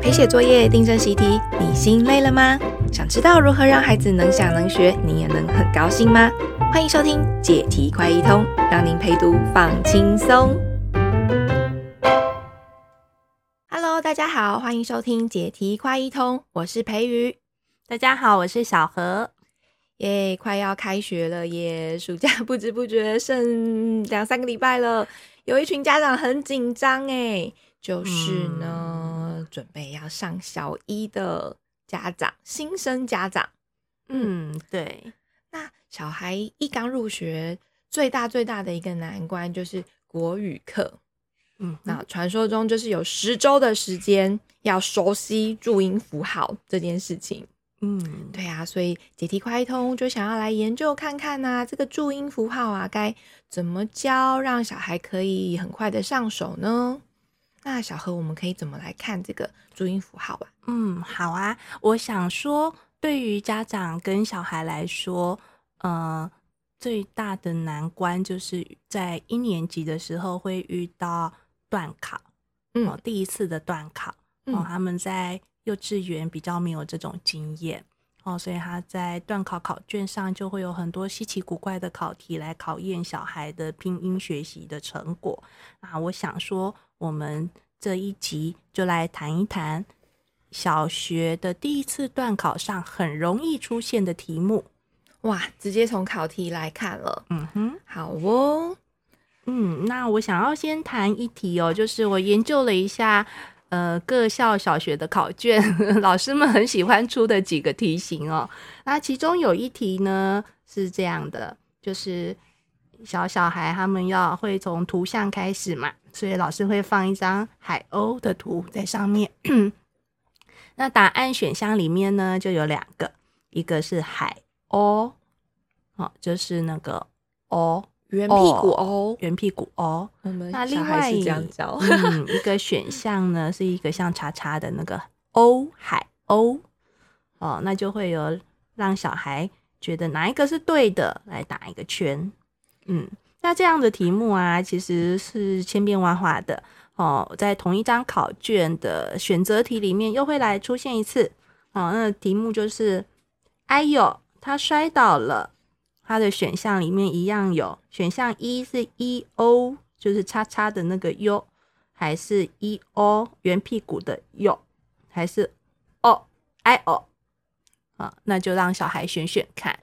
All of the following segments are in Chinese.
陪写作业、订正习题，你心累了吗？想知道如何让孩子能想能学，你也能很高兴吗？欢迎收听解题快一通，让您陪读放轻松。Hello，大家好，欢迎收听解题快一通，我是培瑜。大家好，我是小何。耶，快要开学了耶！暑假不知不觉剩两三个礼拜了，有一群家长很紧张哎。就是呢，嗯、准备要上小一的家长，新生家长，嗯，对。那小孩一刚入学，最大最大的一个难关就是国语课，嗯，那传说中就是有十周的时间要熟悉注音符号这件事情，嗯，对啊，所以解题快通就想要来研究看看呐、啊，这个注音符号啊，该怎么教，让小孩可以很快的上手呢？那小何，我们可以怎么来看这个注音符号吧？嗯，好啊。我想说，对于家长跟小孩来说，呃，最大的难关就是在一年级的时候会遇到断考，嗯、哦，第一次的断考，哦，他们在幼稚园比较没有这种经验，哦，所以他在段考考卷上就会有很多稀奇古怪的考题来考验小孩的拼音学习的成果。啊，我想说。我们这一集就来谈一谈小学的第一次段考上很容易出现的题目。哇，直接从考题来看了。嗯哼，好哦。嗯，那我想要先谈一题哦，就是我研究了一下，呃，各校小学的考卷，老师们很喜欢出的几个题型哦。那其中有一题呢是这样的，就是小小孩他们要会从图像开始嘛。所以老师会放一张海鸥的图在上面。那答案选项里面呢，就有两个，一个是海鸥，哦，就是那个鸥，圆屁股哦，圆屁股哦。那另外一个嗯，一个选项呢，是一个像叉叉的那个欧，海鸥。哦，那就会有让小孩觉得哪一个是对的，来打一个圈。嗯。那这样的题目啊，其实是千变万化的哦。在同一张考卷的选择题里面，又会来出现一次。哦，那题目就是：哎呦，他摔倒了。它的选项里面一样有选项一是 e o，就是叉叉的那个 u，还是 e o 圆屁股的 u，还是 o i o？啊，那就让小孩选选看。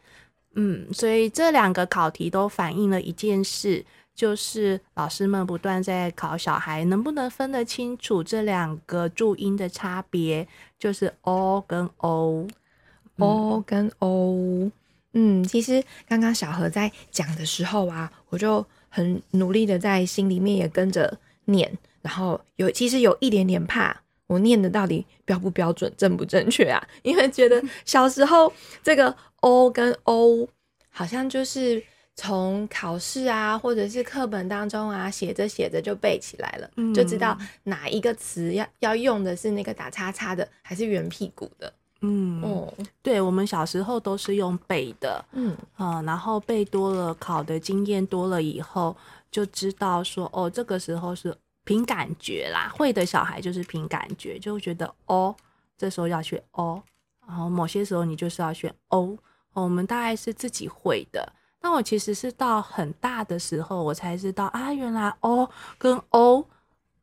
嗯，所以这两个考题都反映了一件事，就是老师们不断在考小孩能不能分得清楚这两个注音的差别，就是 o 跟 o，o、跟 o。嗯，其实刚刚小何在讲的时候啊，我就很努力的在心里面也跟着念，然后有其实有一点点怕，我念的到底标不标准、正不正确啊？因为觉得小时候这个。o 跟 o 好像就是从考试啊，或者是课本当中啊，写着写着就背起来了，嗯、就知道哪一个词要要用的是那个打叉叉的，还是圆屁股的。嗯，哦，对，我们小时候都是用背的，嗯啊、呃，然后背多了，考的经验多了以后，就知道说，哦，这个时候是凭感觉啦，会的小孩就是凭感觉，就觉得哦，这时候要选哦然后某些时候你就是要选哦。我们大概是自己会的，那我其实是到很大的时候，我才知道啊，原来哦跟哦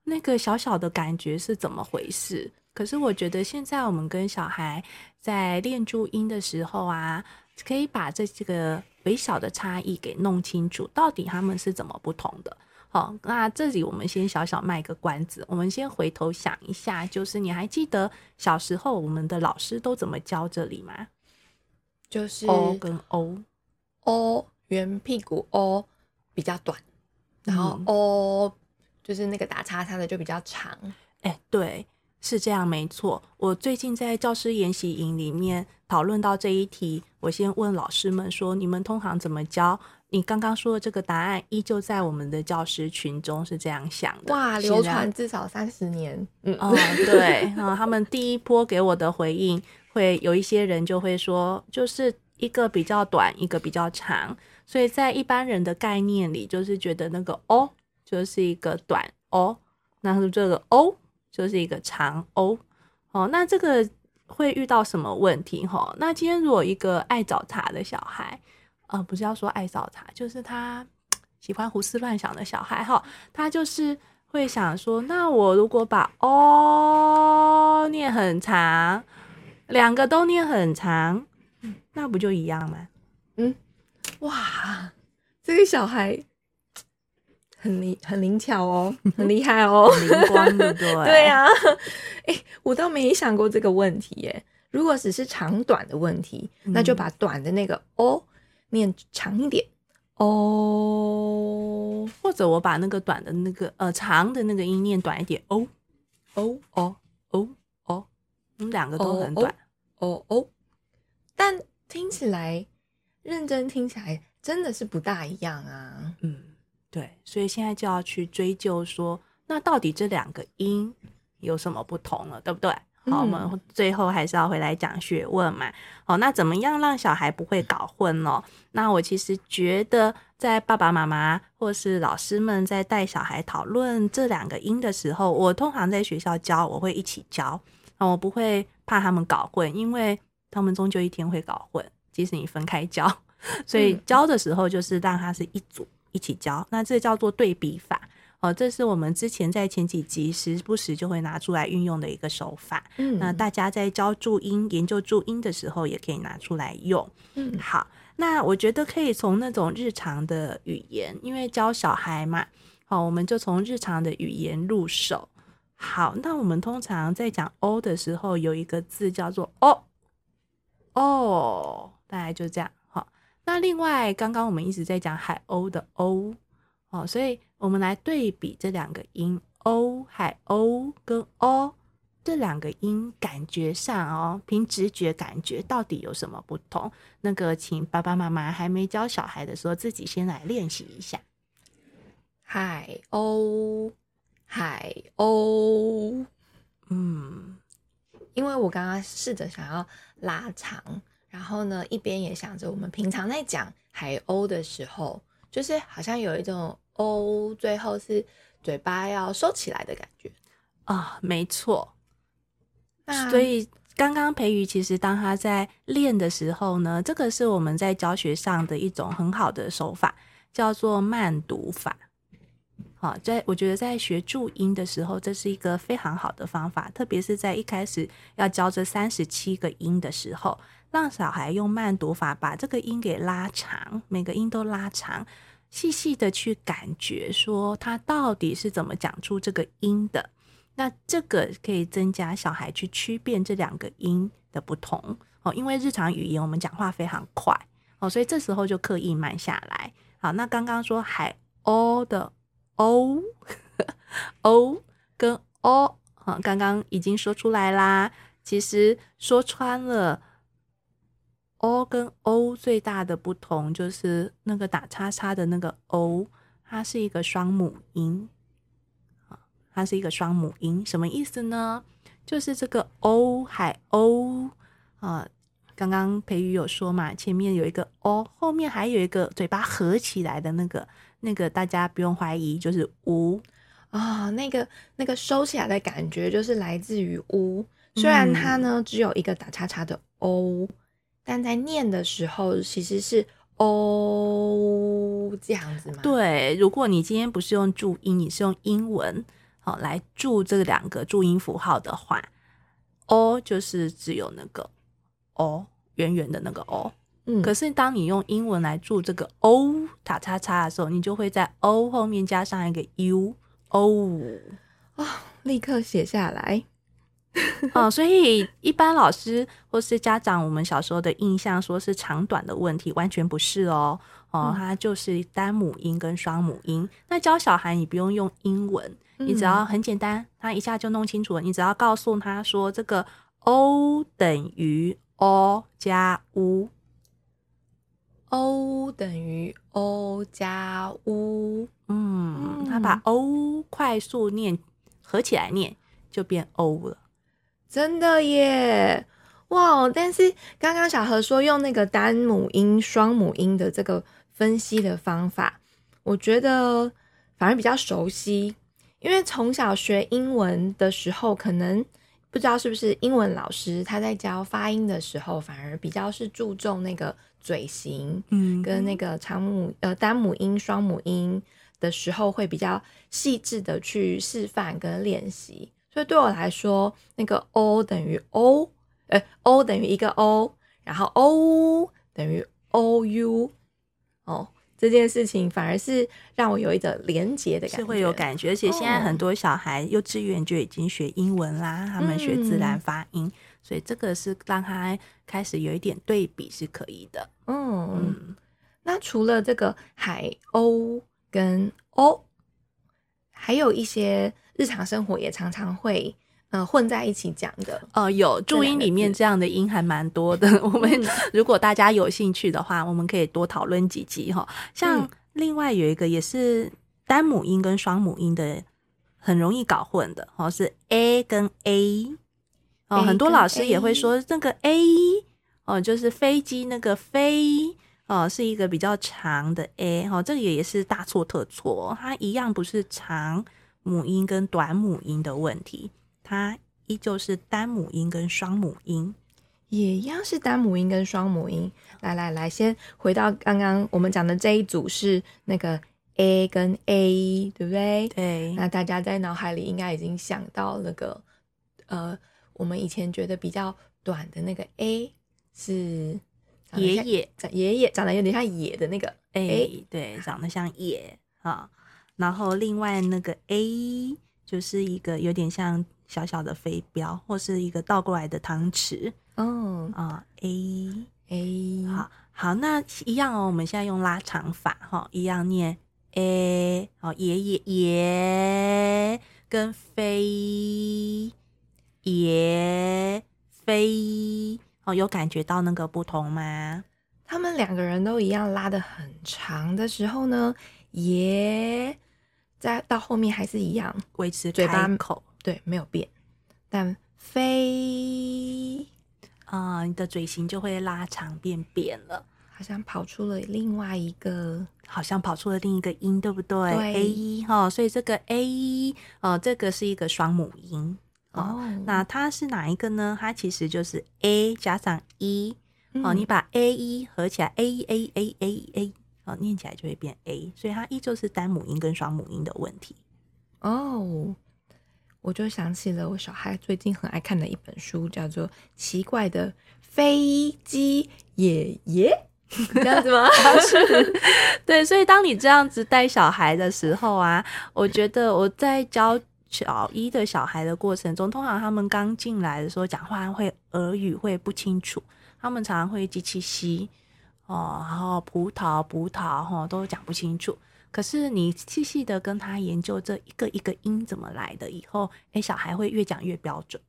那个小小的感觉是怎么回事。可是我觉得现在我们跟小孩在练注音的时候啊，可以把这几个微小的差异给弄清楚，到底他们是怎么不同的。好，那这里我们先小小卖个关子，我们先回头想一下，就是你还记得小时候我们的老师都怎么教这里吗？就是 o 跟 o，o 圆屁股 o 比较短，然后 o 就是那个打叉叉的就比较长。哎、欸，对，是这样没错。我最近在教师研习营里面讨论到这一题，我先问老师们说：你们通常怎么教？你刚刚说的这个答案依旧在我们的教师群中是这样想的。哇，流传至少三十年。嗯，哦，对，然后他们第一波给我的回应。会有一些人就会说，就是一个比较短，一个比较长，所以在一般人的概念里，就是觉得那个哦就是一个短哦那是这个 o 就是一个长 O 哦。那这个会遇到什么问题？哈，那今天如果一个爱找茬的小孩，呃，不是要说爱找茬，就是他喜欢胡思乱想的小孩哈，他就是会想说，那我如果把 O 念很长，两个都念很长，那不就一样吗？嗯，哇，这个小孩。很灵很灵巧哦，很厉害哦，灵光的 对对呀、啊，哎、欸，我倒没想过这个问题耶。如果只是长短的问题，嗯、那就把短的那个哦念长一点哦，或者我把那个短的那个呃长的那个音念短一点哦哦哦哦哦，我们两个都很短哦哦，但听起来认真听起来真的是不大一样啊，嗯。对，所以现在就要去追究说，那到底这两个音有什么不同了，对不对？好，我们最后还是要回来讲学问嘛。好，那怎么样让小孩不会搞混呢？那我其实觉得，在爸爸妈妈或是老师们在带小孩讨论这两个音的时候，我通常在学校教，我会一起教，我不会怕他们搞混，因为他们终究一天会搞混，即使你分开教。所以教的时候就是让他是一组。一起教，那这叫做对比法哦。这是我们之前在前几集时不时就会拿出来运用的一个手法。嗯，那大家在教注音、研究注音的时候，也可以拿出来用。嗯，好，那我觉得可以从那种日常的语言，因为教小孩嘛，好，我们就从日常的语言入手。好，那我们通常在讲 “o” 的时候，有一个字叫做哦哦，大概就这样。那另外，刚刚我们一直在讲海鸥的鸥哦，所以我们来对比这两个音，鸥、海鸥跟哦这两个音，感觉上哦，凭直觉感觉到底有什么不同？那个，请爸爸妈妈还没教小孩的时候，自己先来练习一下。海鸥，海鸥，嗯，因为我刚刚试着想要拉长。然后呢，一边也想着我们平常在讲海鸥的时候，就是好像有一种鸥，最后是嘴巴要收起来的感觉啊，没错。那所以刚刚培瑜其实当他在练的时候呢，这个是我们在教学上的一种很好的手法，叫做慢读法。好，在我觉得在学注音的时候，这是一个非常好的方法，特别是在一开始要教这三十七个音的时候。让小孩用慢读法把这个音给拉长，每个音都拉长，细细的去感觉，说他到底是怎么讲出这个音的。那这个可以增加小孩去区辨这两个音的不同哦。因为日常语言我们讲话非常快哦，所以这时候就刻意慢下来。好，那刚刚说海鸥的鸥，鸥跟哦，好，刚刚已经说出来啦。其实说穿了。O 跟 o 最大的不同就是那个打叉叉的那个 o，它是一个双母音，啊，它是一个双母音，什么意思呢？就是这个 o 海鸥啊，刚刚培宇有说嘛，前面有一个 o，后面还有一个嘴巴合起来的那个，那个大家不用怀疑，就是乌啊，那个那个收起来的感觉就是来自于乌，虽然它呢只有一个打叉叉的 o。但在念的时候，其实是哦这样子吗？对，如果你今天不是用注音，你是用英文好来注这两个注音符号的话，哦就是只有那个哦圆圆的那个哦。嗯，可是当你用英文来注这个 o 打叉叉的时候，你就会在 o 后面加上一个 u 哦啊、哦，立刻写下来。哦，所以一般老师或是家长，我们小时候的印象说是长短的问题，完全不是哦。哦，它就是单母音跟双母音。那教小孩，你不用用英文，你只要很简单，他一下就弄清楚了。你只要告诉他说，这个 o 等于 o 加 u，o 等于 o 加 u。嗯，他把 o 快速念合起来念，就变 o 了。真的耶，哇！但是刚刚小何说用那个单母音、双母音的这个分析的方法，我觉得反而比较熟悉，因为从小学英文的时候，可能不知道是不是英文老师他在教发音的时候，反而比较是注重那个嘴型，嗯，跟那个长母呃单母音、双母音的时候，会比较细致的去示范跟练习。所以对我来说，那个 o 等于 o，呃，o 等于一个 o，然后 o 等于 o u，哦。这件事情反而是让我有一种连结的感觉，是会有感觉。而且现在很多小孩幼稚园就已经学英文啦，哦、他们学自然发音，嗯、所以这个是让他开始有一点对比是可以的。嗯，嗯，那除了这个海鸥跟鸥，还有一些日常生活也常常会。嗯，混在一起讲的哦，有注音里面这样的音还蛮多的。我们 如果大家有兴趣的话，我们可以多讨论几集哈。像另外有一个也是单母音跟双母音的，很容易搞混的哦，是 a 跟 a 哦，很多老师也会说那个 a 哦，就是飞机那个飞哦，是一个比较长的 a 哦，这个也是大错特错，它一样不是长母音跟短母音的问题。它依旧是单母音跟双母音，也一样是单母音跟双母音。来来来，先回到刚刚我们讲的这一组是那个 a 跟 a，对不对？对。那大家在脑海里应该已经想到那个，呃，我们以前觉得比较短的那个 a 是爷爷，爷爷长得有点像野的那个 a，对，长得像野啊。然后另外那个 a 就是一个有点像。小小的飞镖，或是一个倒过来的汤匙。哦啊，a a，好好，那一样哦。我们现在用拉长法，哈，一样念 a，哦，爷爷爷跟飞爷飞，哦，有感觉到那个不同吗？他们两个人都一样拉的很长的时候呢，也在到后面还是一样维持嘴巴口。对，没有变，但飞啊、呃，你的嘴型就会拉长变扁了，好像跑出了另外一个，好像跑出了另一个音，对不对，对？a 哈、哦，所以这个 a 哦，这个是一个双母音哦，哦。那它是哪一个呢？它其实就是 a 加上 e、嗯、哦，你把 a e 合起来，a a a a a 哦，念起来就会变 a，所以它依旧是单母音跟双母音的问题哦。我就想起了我小孩最近很爱看的一本书，叫做《奇怪的飞机爷爷》，这样子吗？是，对。所以当你这样子带小孩的时候啊，我觉得我在教小一的小孩的过程中，通常他们刚进来的时候讲话会耳语会不清楚，他们常常会机器吸哦，然后葡萄葡萄哈都讲不清楚。可是你细细的跟他研究这一个一个音怎么来的以后，哎、欸，小孩会越讲越标准，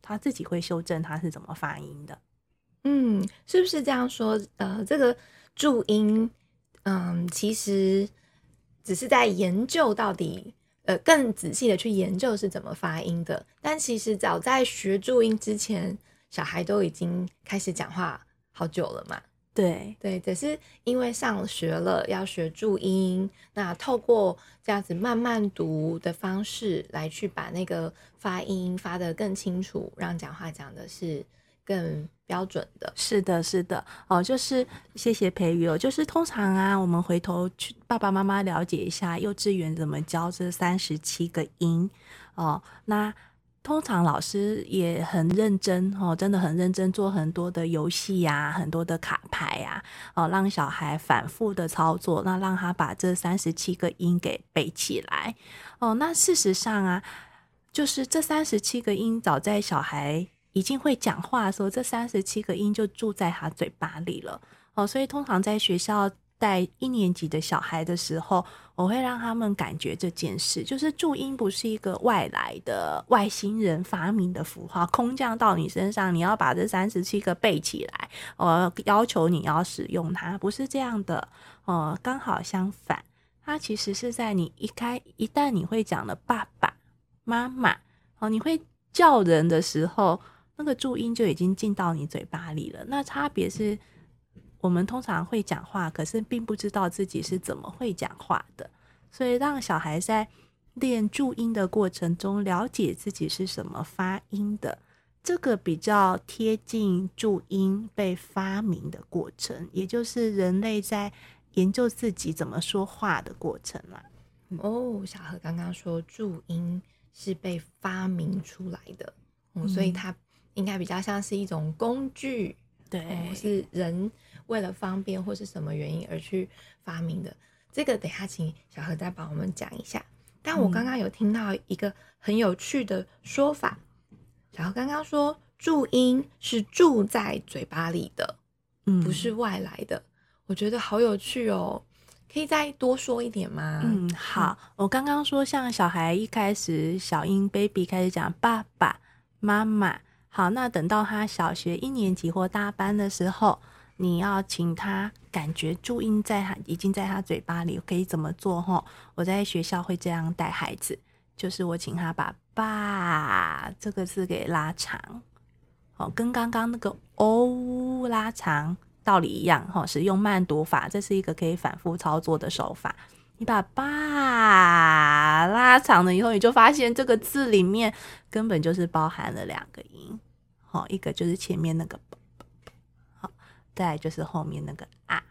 他自己会修正他是怎么发音的。嗯，是不是这样说？呃，这个注音，嗯，其实只是在研究到底，呃，更仔细的去研究是怎么发音的。但其实早在学注音之前，小孩都已经开始讲话好久了嘛。对对，只是因为上学了要学注音，那透过这样子慢慢读的方式来去把那个发音发得更清楚，让讲话讲的是更标准的。是的，是的，哦，就是谢谢培育哦，就是通常啊，我们回头去爸爸妈妈了解一下幼稚园怎么教这三十七个音哦，那。通常老师也很认真哦，真的很认真，做很多的游戏呀，很多的卡牌呀，哦，让小孩反复的操作，那让他把这三十七个音给背起来哦。那事实上啊，就是这三十七个音，早在小孩已经会讲话的时候，这三十七个音就住在他嘴巴里了哦。所以通常在学校。带一年级的小孩的时候，我会让他们感觉这件事，就是注音不是一个外来的外星人发明的符号，空降到你身上，你要把这三十七个背起来，我要求你要使用它，不是这样的，哦，刚好相反，它其实是在你一开一旦你会讲了爸爸妈妈哦，你会叫人的时候，那个注音就已经进到你嘴巴里了，那差别是。我们通常会讲话，可是并不知道自己是怎么会讲话的，所以让小孩在练注音的过程中，了解自己是什么发音的，这个比较贴近注音被发明的过程，也就是人类在研究自己怎么说话的过程啦。哦，小何刚刚说注音是被发明出来的，哦、嗯，所以它应该比较像是一种工具，对，哦、是人为了方便或是什么原因而去发明的。这个等下请小何再帮我们讲一下。但我刚刚有听到一个很有趣的说法，嗯、小何刚刚说注音是住在嘴巴里的，嗯，不是外来的。我觉得好有趣哦，可以再多说一点吗？嗯，好，我刚刚说像小孩一开始小英 baby 开始讲爸爸妈妈，好，那等到他小学一年级或大班的时候。你要请他感觉注音在他已经在他嘴巴里，可以怎么做？哈，我在学校会这样带孩子，就是我请他把“爸”这个字给拉长，哦，跟刚刚那个“哦”拉长道理一样，哈，使用慢读法，这是一个可以反复操作的手法。你把“爸”拉长了以后，你就发现这个字里面根本就是包含了两个音，好，一个就是前面那个。好再就是后面那个啊，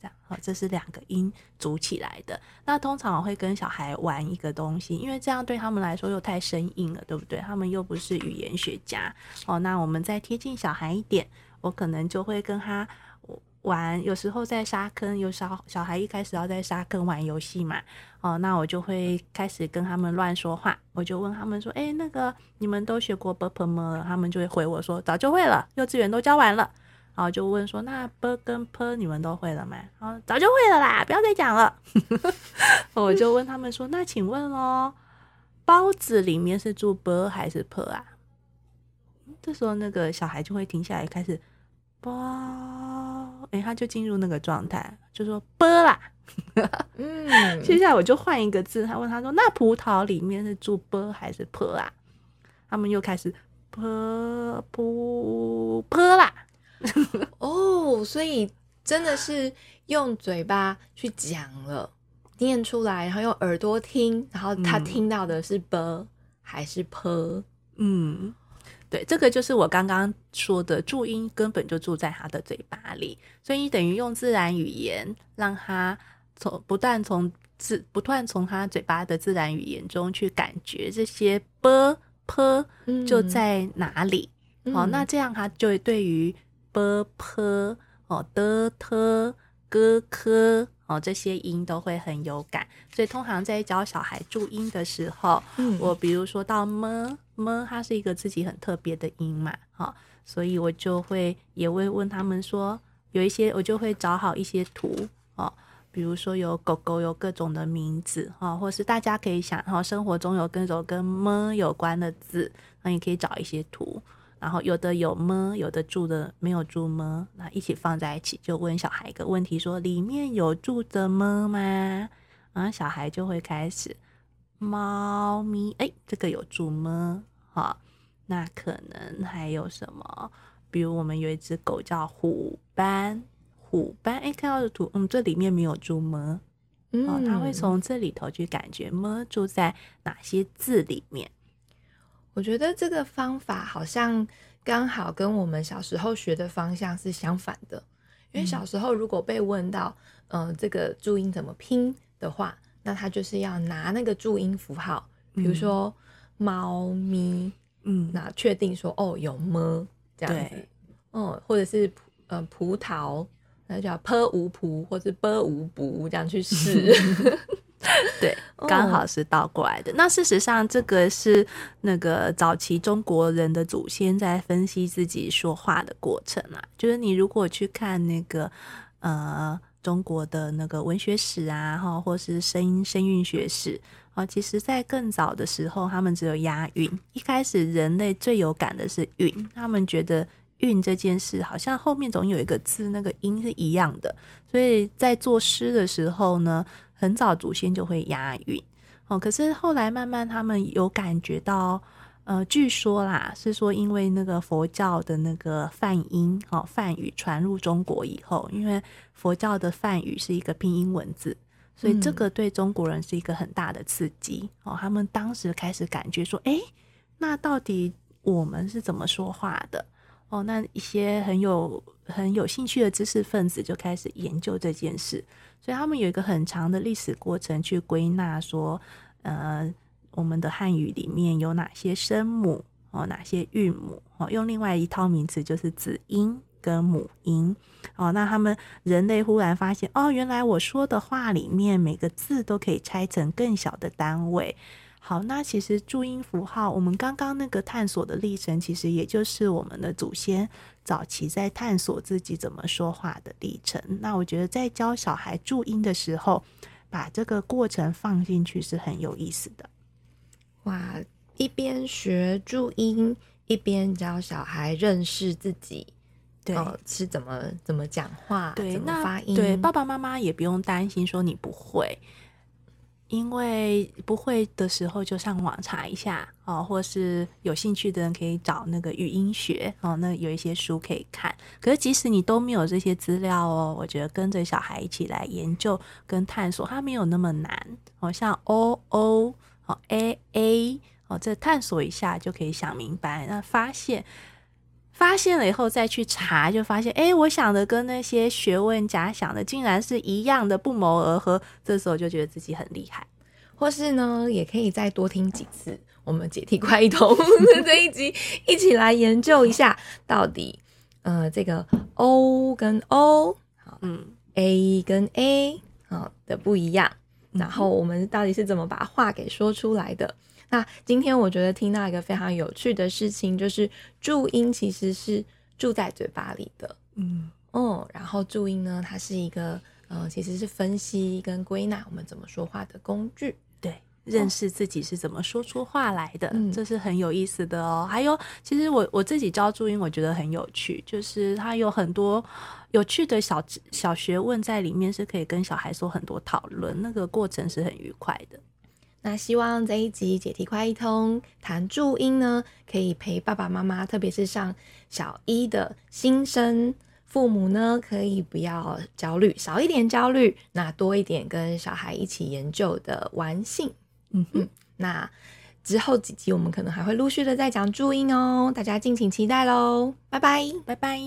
这样好，这是两个音组起来的。那通常我会跟小孩玩一个东西，因为这样对他们来说又太生硬了，对不对？他们又不是语言学家哦。那我们再贴近小孩一点，我可能就会跟他玩，有时候在沙坑，有小小孩一开始要在沙坑玩游戏嘛，哦，那我就会开始跟他们乱说话，我就问他们说，哎、那个你们都学过 ber 吗？他们就会回我说，早就会了，幼稚园都教完了。然后就问说：“那 b 跟 p 你们都会了吗？”然早就会了啦，不要再讲了。我就问他们说：“那请问哦，包子里面是住 b 还是 p 啊？”这时候那个小孩就会停下来，开始包。诶、他就进入那个状态，就说“啵啦”。嗯，接下来我就换一个字，他问他说：“那葡萄里面是住啵还是啵啊？”他们又开始“啵啵啵啦”。哦，所以真的是用嘴巴去讲了，念出来，然后用耳朵听，然后他听到的是“啵”还是“啵”？嗯。对，这个就是我刚刚说的注音根本就住在他的嘴巴里，所以你等于用自然语言让他从不断从自不断从他嘴巴的自然语言中去感觉这些 b p 就在哪里，好，那这样他就会对于 b p 哦的 t 哥 k 哦这些音都会很有感，所以通常在教小孩注音的时候，我比如说到么。么，它是一个自己很特别的音嘛，好、哦，所以我就会也会问他们说，有一些我就会找好一些图哦，比如说有狗狗有各种的名字哈、哦，或是大家可以想哈、生活中有各种跟么有关的字，那你可以找一些图。然后有的有么，有的住的没有住么，那一起放在一起，就问小孩一个问题：说里面有住的么吗？然后小孩就会开始，猫咪，哎，这个有住么？好，那可能还有什么？比如我们有一只狗叫虎斑，虎斑，哎，看到的图，嗯，这里面没有注么，嗯，他会从这里头去感觉么住在哪些字里面。我觉得这个方法好像刚好跟我们小时候学的方向是相反的，因为小时候如果被问到，嗯、呃，这个注音怎么拼的话，那他就是要拿那个注音符号，比如说猫咪，嗯，那确定说哦有么这样子，对嗯，或者是呃葡萄，那叫 p 无葡或是 b 无卜这样去试。对，刚好是倒过来的。Oh. 那事实上，这个是那个早期中国人的祖先在分析自己说话的过程啊。就是你如果去看那个呃中国的那个文学史啊，哈，或是声音声韵学史啊，其实在更早的时候，他们只有押韵。一开始人类最有感的是韵，他们觉得韵这件事好像后面总有一个字，那个音是一样的，所以在作诗的时候呢。很早祖先就会押韵哦，可是后来慢慢他们有感觉到，呃，据说啦是说因为那个佛教的那个梵音哦，梵语传入中国以后，因为佛教的梵语是一个拼音文字，所以这个对中国人是一个很大的刺激哦。他们当时开始感觉说，哎，那到底我们是怎么说话的？哦，那一些很有很有兴趣的知识分子就开始研究这件事，所以他们有一个很长的历史过程去归纳说，呃，我们的汉语里面有哪些声母哦，哪些韵母哦，用另外一套名词就是子音跟母音哦。那他们人类忽然发现，哦，原来我说的话里面每个字都可以拆成更小的单位。好，那其实注音符号，我们刚刚那个探索的历程，其实也就是我们的祖先早期在探索自己怎么说话的历程。那我觉得在教小孩注音的时候，把这个过程放进去是很有意思的。哇，一边学注音，一边教小孩认识自己，对，哦、是怎么怎么讲话，对，怎么发音。对，爸爸妈妈也不用担心说你不会。因为不会的时候就上网查一下哦，或是有兴趣的人可以找那个语音学哦，那有一些书可以看。可是即使你都没有这些资料哦，我觉得跟着小孩一起来研究跟探索，它没有那么难哦。像 o o 哦 a a 哦，这探索一下就可以想明白。那发现发现了以后再去查，就发现哎，我想的跟那些学问家想的竟然是一样的，不谋而合。这时候就觉得自己很厉害。或是呢，也可以再多听几次我们解题快一通这一集，一起来研究一下到底呃这个 o 跟 o 好，嗯，a 跟 a 好的不一样，然后我们到底是怎么把话给说出来的？那今天我觉得听到一个非常有趣的事情，就是注音其实是住在嘴巴里的，嗯哦，然后注音呢，它是一个呃其实是分析跟归纳我们怎么说话的工具。认识自己是怎么说出话来的，哦、这是很有意思的哦。还有，其实我我自己教注音，我觉得很有趣，就是它有很多有趣的小小学问在里面，是可以跟小孩做很多讨论，那个过程是很愉快的。那希望这一集解题快一通谈注音呢，可以陪爸爸妈妈，特别是上小一的新生父母呢，可以不要焦虑，少一点焦虑，那多一点跟小孩一起研究的玩性。嗯哼，那之后几集我们可能还会陆续的再讲注音哦，大家敬请期待喽，拜拜，拜拜。